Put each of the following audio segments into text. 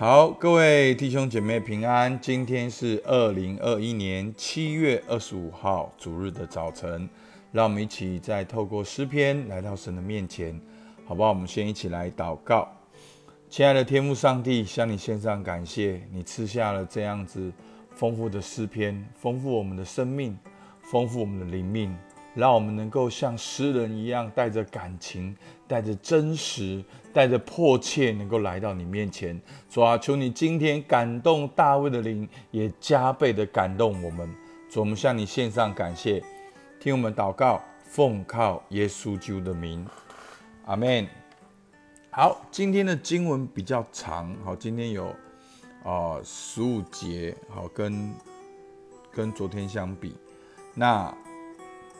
好，各位弟兄姐妹平安。今天是二零二一年七月二十五号主日的早晨，让我们一起再透过诗篇来到神的面前，好不好？我们先一起来祷告。亲爱的天父上帝，向你献上感谢，你赐下了这样子丰富的诗篇，丰富我们的生命，丰富我们的灵命。让我们能够像诗人一样，带着感情，带着真实，带着迫切，能够来到你面前。主啊，求你今天感动大卫的灵，也加倍的感动我们。主，我们向你献上感谢，听我们祷告，奉靠耶稣基督的名，阿门。好，今天的经文比较长，好，今天有啊十五节，好，跟跟昨天相比，那。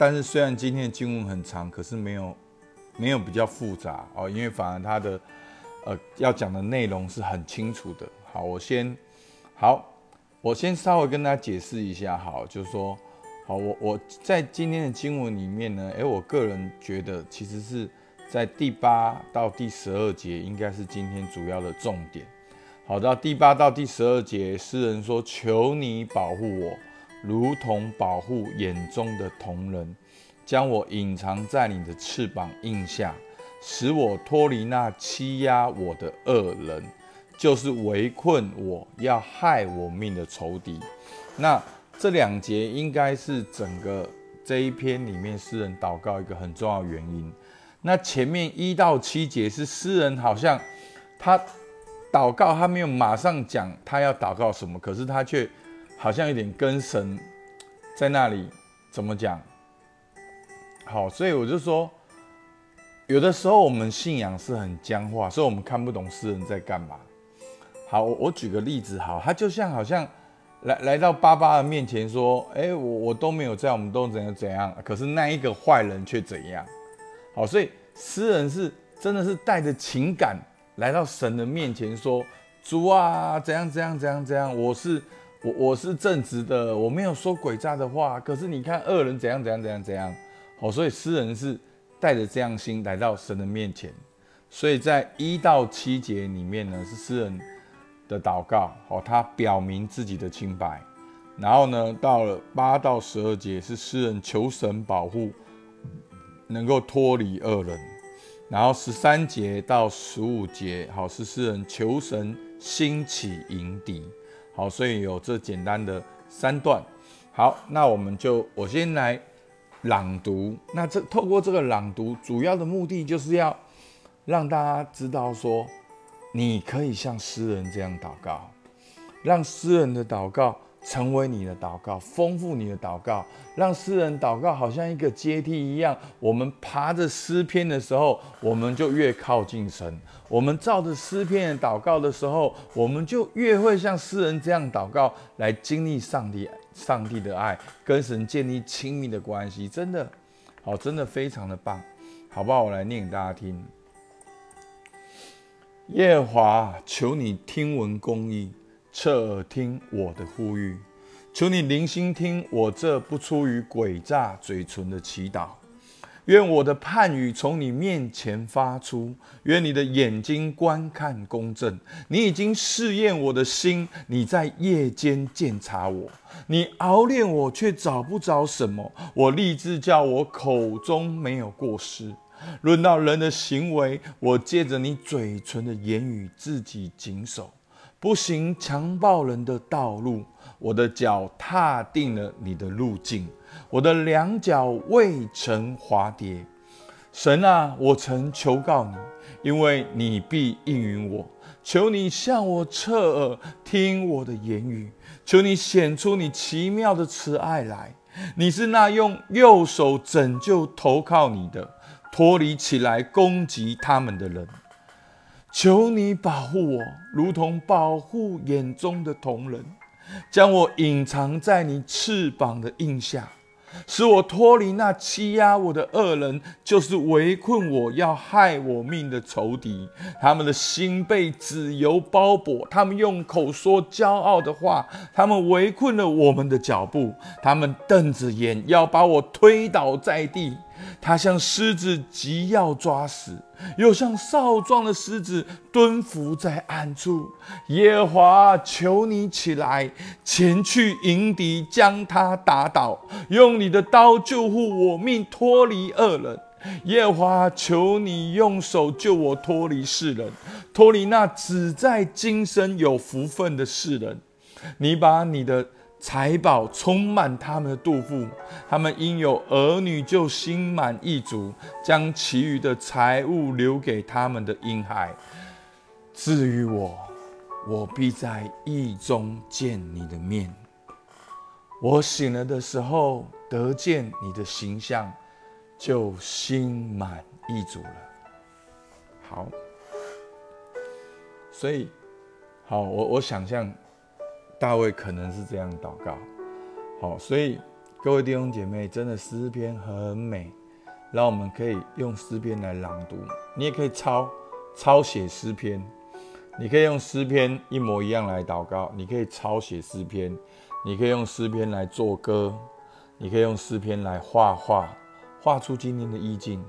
但是虽然今天的经文很长，可是没有没有比较复杂哦，因为反而它的呃要讲的内容是很清楚的。好，我先好，我先稍微跟大家解释一下。好，就是说，好，我我在今天的经文里面呢，诶，我个人觉得其实是在第八到第十二节应该是今天主要的重点。好，到第八到第十二节，诗人说：“求你保护我。”如同保护眼中的同人，将我隐藏在你的翅膀印下，使我脱离那欺压我的恶人，就是围困我要害我命的仇敌。那这两节应该是整个这一篇里面诗人祷告一个很重要原因。那前面一到七节是诗人好像他祷告，他没有马上讲他要祷告什么，可是他却。好像有点跟神在那里怎么讲？好，所以我就说，有的时候我们信仰是很僵化，所以我们看不懂诗人在干嘛。好，我我举个例子，好，他就像好像来来到巴巴的面前说：“哎，我我都没有在，我们都怎样怎样。”可是那一个坏人却怎样？好，所以诗人是真的是带着情感来到神的面前说：“主啊，怎样怎样怎样怎样，我是。”我我是正直的，我没有说诡诈的话。可是你看恶人怎样怎样怎样怎样，好，所以诗人是带着这样心来到神的面前。所以在一到七节里面呢，是诗人的祷告，好，他表明自己的清白。然后呢，到了八到十二节是诗人求神保护，能够脱离恶人。然后十三节到十五节，好，是诗人求神兴起迎敌。好，所以有这简单的三段。好，那我们就我先来朗读。那这透过这个朗读，主要的目的就是要让大家知道说，你可以像诗人这样祷告，让诗人的祷告。成为你的祷告，丰富你的祷告，让诗人祷告好像一个阶梯一样。我们爬着诗篇的时候，我们就越靠近神；我们照着诗篇祷告的时候，我们就越会像诗人这样祷告，来经历上帝、上帝的爱，跟神建立亲密的关系。真的，好，真的非常的棒，好不好？我来念给大家听：耶和华，求你听闻公义。侧耳听我的呼吁，求你灵心听我这不出于诡诈嘴唇的祈祷。愿我的判语从你面前发出，愿你的眼睛观看公正。你已经试验我的心，你在夜间检查我，你熬炼我却找不着什么。我立志叫我口中没有过失。论到人的行为，我借着你嘴唇的言语自己谨守。不行强暴人的道路，我的脚踏定了你的路径，我的两脚未曾滑跌。神啊，我曾求告你，因为你必应允我。求你向我侧耳听我的言语，求你显出你奇妙的慈爱来。你是那用右手拯救投靠你的，脱离起来攻击他们的人。求你保护我，如同保护眼中的瞳人，将我隐藏在你翅膀的印下，使我脱离那欺压我的恶人，就是围困我要害我命的仇敌。他们的心被脂油包裹，他们用口说骄傲的话，他们围困了我们的脚步，他们瞪着眼要把我推倒在地。他像狮子急要抓死，又像少壮的狮子蹲伏在暗处。耶华，求你起来，前去迎敌，将他打倒，用你的刀救护我命，脱离恶人。耶华，求你用手救我脱离世人，脱离那只在今生有福分的世人。你把你的。财宝充满他们的肚腹，他们因有儿女就心满意足，将其余的财物留给他们的婴孩。至于我，我必在意中见你的面。我醒了的时候得见你的形象，就心满意足了。好，所以，好，我我想象。大卫可能是这样祷告，好，所以各位弟兄姐妹，真的诗篇很美，让我们可以用诗篇来朗读。你也可以抄抄写诗篇，你可以用诗篇一模一样来祷告，你可以抄写诗篇，你可以用诗篇来做歌，你可以用诗篇来画画，画出今天的意境，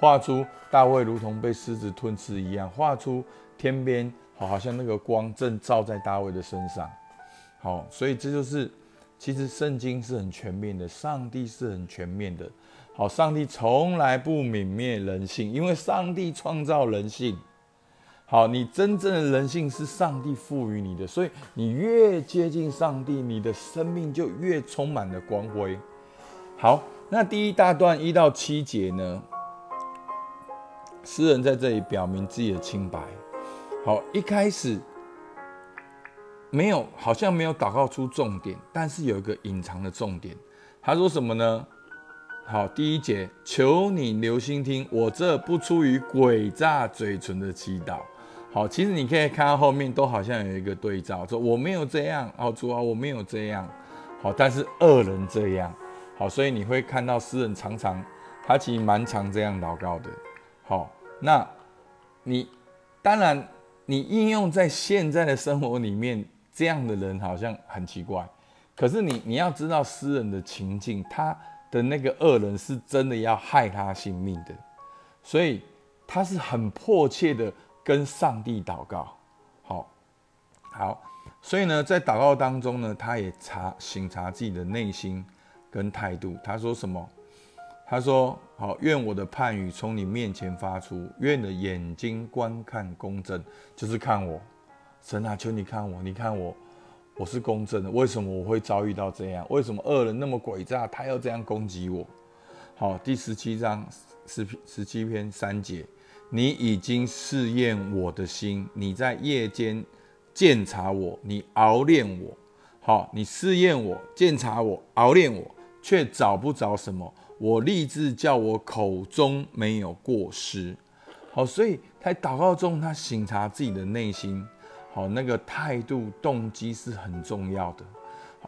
画出大卫如同被狮子吞吃一样，画出天边好，好像那个光正照在大卫的身上。好，所以这就是，其实圣经是很全面的，上帝是很全面的。好，上帝从来不泯灭人性，因为上帝创造人性。好，你真正的人性是上帝赋予你的，所以你越接近上帝，你的生命就越充满了光辉。好，那第一大段一到七节呢，诗人在这里表明自己的清白。好，一开始。没有，好像没有祷告出重点，但是有一个隐藏的重点。他说什么呢？好，第一节，求你留心听，我这不出于诡诈嘴唇的祈祷。好，其实你可以看到后面都好像有一个对照，说我没有这样，哦主啊，我没有这样。好，但是恶人这样。好，所以你会看到诗人常常他其实蛮常这样祷告的。好，那你当然你应用在现在的生活里面。这样的人好像很奇怪，可是你你要知道诗人的情境，他的那个恶人是真的要害他性命的，所以他是很迫切的跟上帝祷告。好，好，所以呢，在祷告当中呢，他也查醒察自己的内心跟态度。他说什么？他说：“好，愿我的判语从你面前发出，愿你的眼睛观看公正，就是看我。”神啊，求你看我，你看我，我是公正的。为什么我会遭遇到这样？为什么恶人那么诡诈，他要这样攻击我？好，第十七章十十七篇三节，你已经试验我的心，你在夜间鉴察我，你熬炼我。好，你试验我，鉴察我，熬炼我，却找不着什么。我立志叫我口中没有过失。好，所以在祷告中，他醒察自己的内心。好，那个态度、动机是很重要的，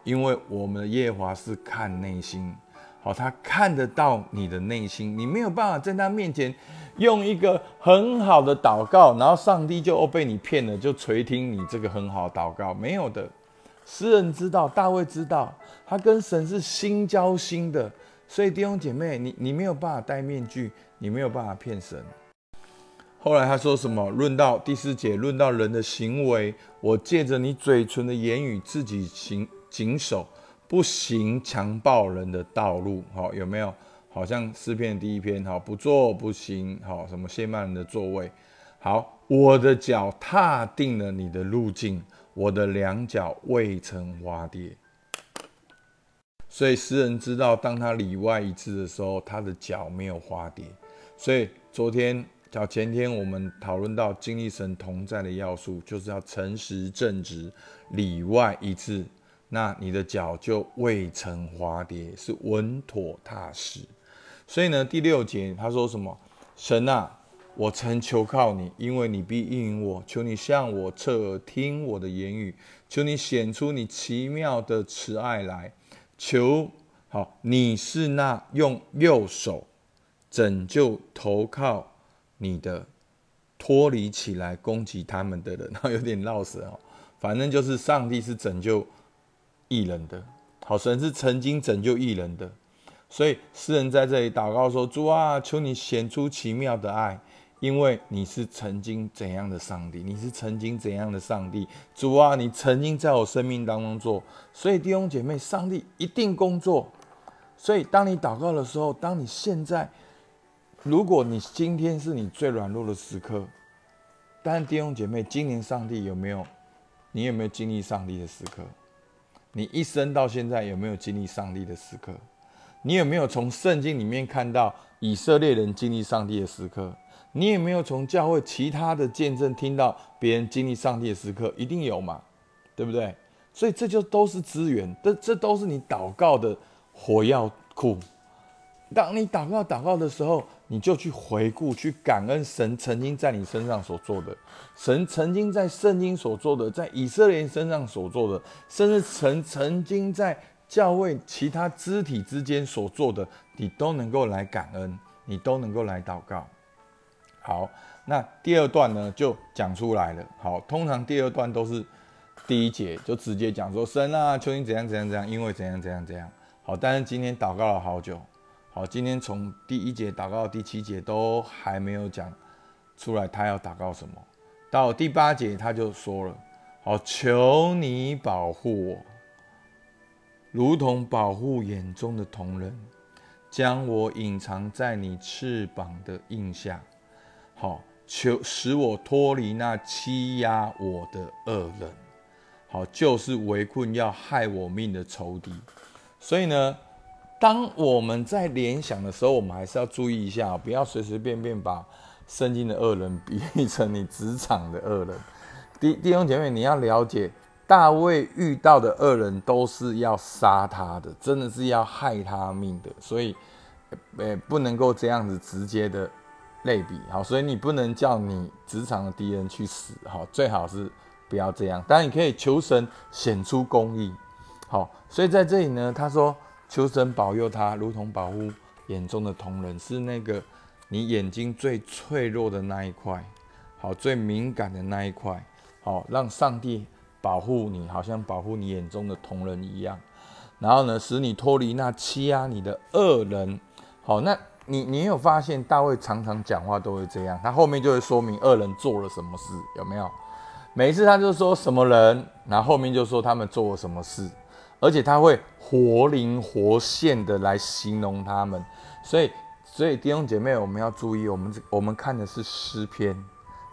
因为我们的耶华是看内心。好，他看得到你的内心，你没有办法在他面前用一个很好的祷告，然后上帝就哦被你骗了，就垂听你这个很好祷告，没有的。诗人知道，大卫知道，他跟神是心交心的，所以弟兄姐妹，你你没有办法戴面具，你没有办法骗神。后来他说什么？论到第四节，论到人的行为，我借着你嘴唇的言语，自己行谨守，不行强暴人的道路。好，有没有？好像诗篇第一篇，好，不做不行，好，什么亵慢人的座位。好，我的脚踏定了你的路径，我的两脚未曾滑跌。所以诗人知道，当他里外一致的时候，他的脚没有滑跌。所以昨天。叫前天我们讨论到经历神同在的要素，就是要诚实正直，里外一致，那你的脚就未曾滑跌，是稳妥踏实。所以呢，第六节他说什么？神啊，我曾求靠你，因为你必应允我。求你向我侧耳听我的言语，求你显出你奇妙的慈爱来。求好，你是那用右手拯救投靠。你的脱离起来攻击他们的人，然后有点绕舌哦。反正就是上帝是拯救异人的，好神是曾经拯救异人的，所以诗人在这里祷告说：“主啊，求你显出奇妙的爱，因为你是曾经怎样的上帝，你是曾经怎样的上帝。主啊，你曾经在我生命当中做，所以弟兄姐妹，上帝一定工作。所以当你祷告的时候，当你现在，如果你今天是你最软弱的时刻，但弟兄姐妹，今年上帝有没有？你有没有经历上帝的时刻？你一生到现在有没有经历上帝的时刻？你有没有从圣经里面看到以色列人经历上帝的时刻？你有没有从教会其他的见证听到别人经历上帝的时刻？一定有嘛，对不对？所以这就都是资源，这这都是你祷告的火药库。当你祷告祷告的时候，你就去回顾、去感恩神曾经在你身上所做的，神曾经在圣经所做的，在以色列人身上所做的，甚至曾曾经在教会其他肢体之间所做的，你都能够来感恩，你都能够来祷告。好，那第二段呢，就讲出来了。好，通常第二段都是第一节就直接讲说神啊，求你怎样怎样怎样，因为怎样怎样怎样。好，但是今天祷告了好久。好，今天从第一节祷告到第七节都还没有讲出来，他要祷告什么？到第八节他就说了：“好，求你保护我，如同保护眼中的瞳人，将我隐藏在你翅膀的印下。好，求使我脱离那欺压我的恶人。好，就是围困要害我命的仇敌。所以呢？”当我们在联想的时候，我们还是要注意一下，不要随随便便把圣经的恶人比喻成你职场的恶人。弟弟兄姐妹，你要了解，大卫遇到的恶人都是要杀他的，真的是要害他命的，所以，呃，不能够这样子直接的类比。好，所以你不能叫你职场的敌人去死。好，最好是不要这样。当然，你可以求神显出公义。好，所以在这里呢，他说。求神保佑他，如同保护眼中的瞳仁，是那个你眼睛最脆弱的那一块，好，最敏感的那一块，好，让上帝保护你，好像保护你眼中的瞳仁一样。然后呢，使你脱离那欺压你的恶人。好，那你你有发现大卫常常讲话都会这样，他后面就会说明恶人做了什么事，有没有？每次他就说什么人，然后后面就说他们做了什么事。而且他会活灵活现的来形容他们，所以，所以弟兄姐妹，我们要注意，我们我们看的是诗篇，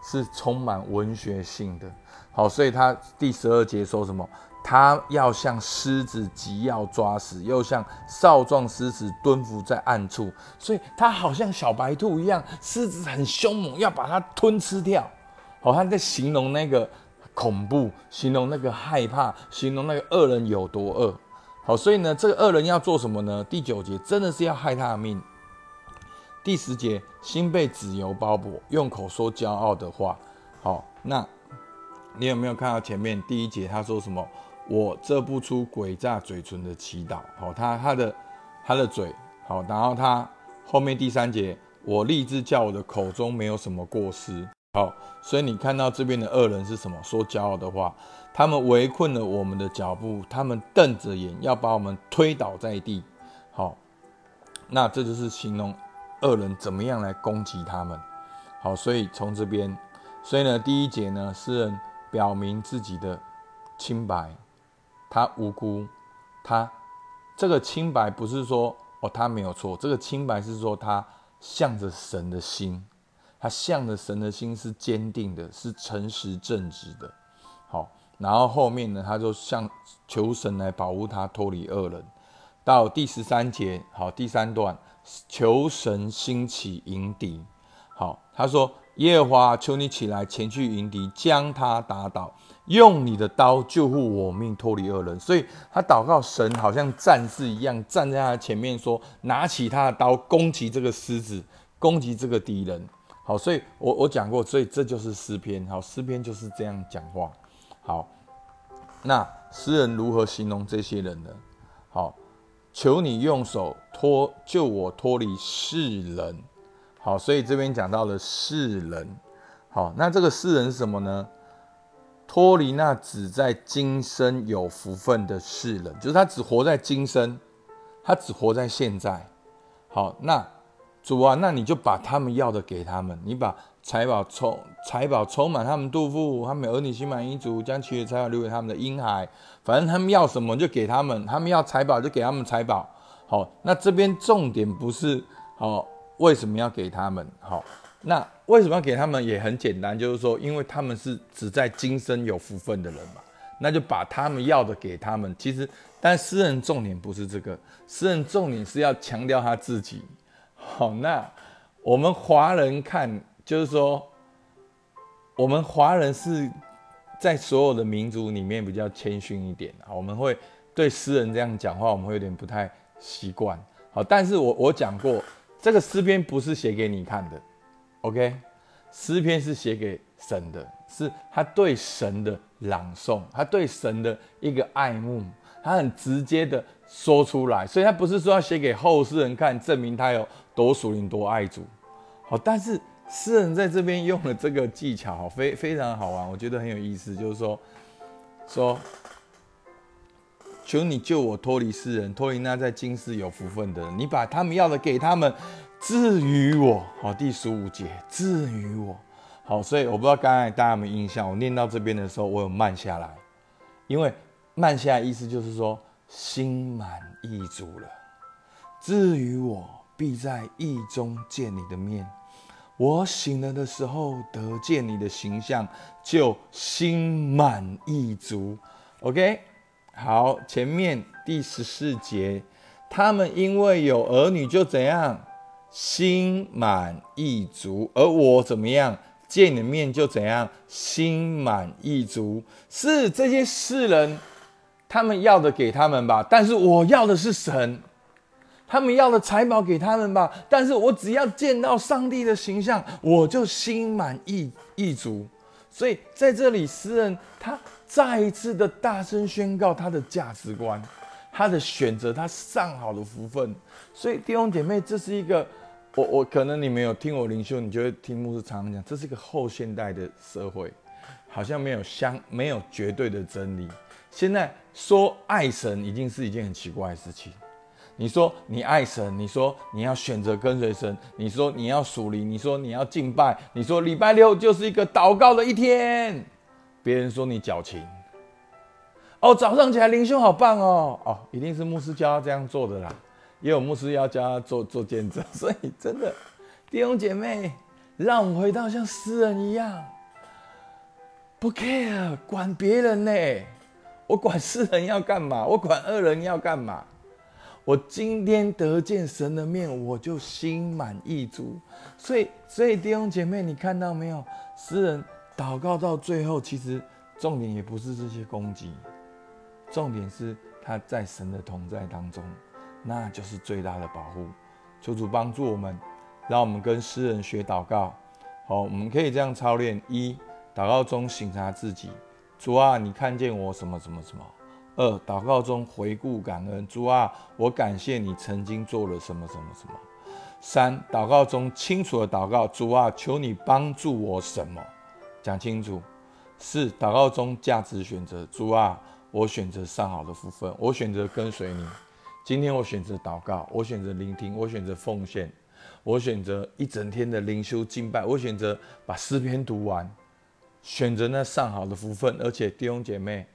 是充满文学性的。好，所以他第十二节说什么？他要像狮子急要抓死，又像少壮狮子蹲伏在暗处，所以他好像小白兔一样，狮子很凶猛，要把它吞吃掉。好，他在形容那个。恐怖，形容那个害怕，形容那个恶人有多恶。好，所以呢，这个恶人要做什么呢？第九节真的是要害他的命。第十节，心被脂油包裹，用口说骄傲的话。好，那你有没有看到前面第一节他说什么？我这不出诡诈嘴唇的祈祷。好，他他的他的嘴好，然后他后面第三节，我立志叫我的口中没有什么过失。好，所以你看到这边的恶人是什么？说骄傲的话，他们围困了我们的脚步，他们瞪着眼要把我们推倒在地。好，那这就是形容恶人怎么样来攻击他们。好，所以从这边，所以呢，第一节呢，诗人表明自己的清白，他无辜，他这个清白不是说哦他没有错，这个清白是说他向着神的心。他向着神的心是坚定的，是诚实正直的。好，然后后面呢，他就向求神来保护他脱离恶人。到第十三节，好，第三段，求神兴起迎敌。好，他说：耶和华，求你起来前去迎敌，将他打倒，用你的刀救护我命，脱离恶人。所以他祷告神，好像战士一样站在他前面，说：拿起他的刀，攻击这个狮子，攻击这个敌人。好，所以我我讲过，所以这就是诗篇。好，诗篇就是这样讲话。好，那诗人如何形容这些人呢？好，求你用手脱救我脱离世人。好，所以这边讲到了世人。好，那这个世人是什么呢？脱离那只在今生有福分的世人，就是他只活在今生，他只活在现在。好，那主啊，那你就把他们要的给他们，你把财宝充财宝充满他们肚腹，他们儿女心满意足，将其余财宝留给他们的婴孩。反正他们要什么就给他们，他们要财宝就给他们财宝。好，那这边重点不是好为什么要给他们？好，那为什么要给他们也很简单，就是说，因为他们是只在今生有福分的人嘛，那就把他们要的给他们。其实，但诗人重点不是这个，诗人重点是要强调他自己。好，那我们华人看，就是说，我们华人是在所有的民族里面比较谦逊一点啊，我们会对诗人这样讲话，我们会有点不太。习惯好，但是我我讲过，这个诗篇不是写给你看的，OK？诗篇是写给神的，是他对神的朗诵，他对神的一个爱慕，他很直接的说出来，所以他不是说要写给后世人看，证明他有多属灵、多爱主。好，但是诗人在这边用了这个技巧，非非常好玩，我觉得很有意思，就是说说。求你救我脱离世人，脱离那在今世有福分的人。你把他们要的给他们，至于我，好，第十五节，至于我，好，所以我不知道刚才大家有没有印象，我念到这边的时候，我有慢下来，因为慢下来意思就是说心满意足了。至于我，必在意中见你的面。我醒了的时候得见你的形象，就心满意足。OK。好，前面第十四节，他们因为有儿女就怎样，心满意足；而我怎么样，见你的面就怎样，心满意足。是这些世人，他们要的给他们吧，但是我要的是神；他们要的财宝给他们吧，但是我只要见到上帝的形象，我就心满意意足。所以在这里，诗人他。再一次的大声宣告他的价值观，他的选择，他上好的福分。所以弟兄姐妹，这是一个我我可能你没有听我灵修，你就会听牧师常常讲，这是一个后现代的社会，好像没有相没有绝对的真理。现在说爱神已经是一件很奇怪的事情。你说你爱神，你说你要选择跟随神，你说你要属灵，你说你要敬拜，你说礼拜六就是一个祷告的一天。别人说你矫情，哦，早上起来灵修好棒哦，哦，一定是牧师教他这样做的啦，也有牧师要教他做做见证，所以真的弟兄姐妹，让我们回到像诗人一样，不 care 管别人呢，我管世人要干嘛，我管恶人要干嘛，我今天得见神的面，我就心满意足，所以所以弟兄姐妹，你看到没有，诗人。祷告到最后，其实重点也不是这些攻击，重点是他在神的同在当中，那就是最大的保护。求主帮助我们，让我们跟诗人学祷告。好，我们可以这样操练：一、祷告中省察自己，主啊，你看见我什么什么什么；二、祷告中回顾感恩，主啊，我感谢你曾经做了什么什么什么；三、祷告中清楚的祷告，主啊，求你帮助我什么。讲清楚，四祷告中价值选择。主啊，我选择上好的福分，我选择跟随你。今天我选择祷告，我选择聆听，我选择奉献，我选择一整天的灵修敬拜，我选择把诗篇读完，选择那上好的福分。而且弟兄姐妹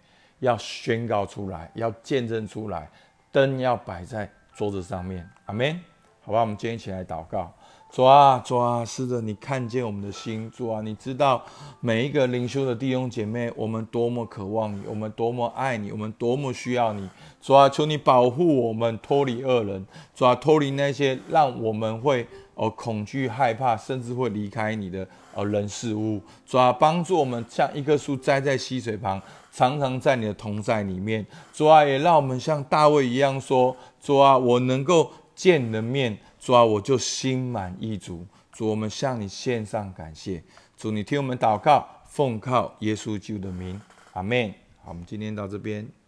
要宣告出来，要见证出来，灯要摆在桌子上面。阿门。好吧，我们今天一起来祷告。主啊，主啊，是的，你看见我们的心，主啊，你知道每一个灵修的弟兄姐妹，我们多么渴望你，我们多么爱你，我们多么需要你。主啊，求你保护我们脱离恶人，主啊，脱离那些让我们会哦恐惧害怕，甚至会离开你的呃人事物。主啊，帮助我们像一棵树栽在溪水旁，常常在你的同在里面。主啊，也让我们像大卫一样说：主啊，我能够见你的面。主啊，我就心满意足。主，我们向你献上感谢。主，你听我们祷告，奉靠耶稣基督的名，阿门。好，我们今天到这边。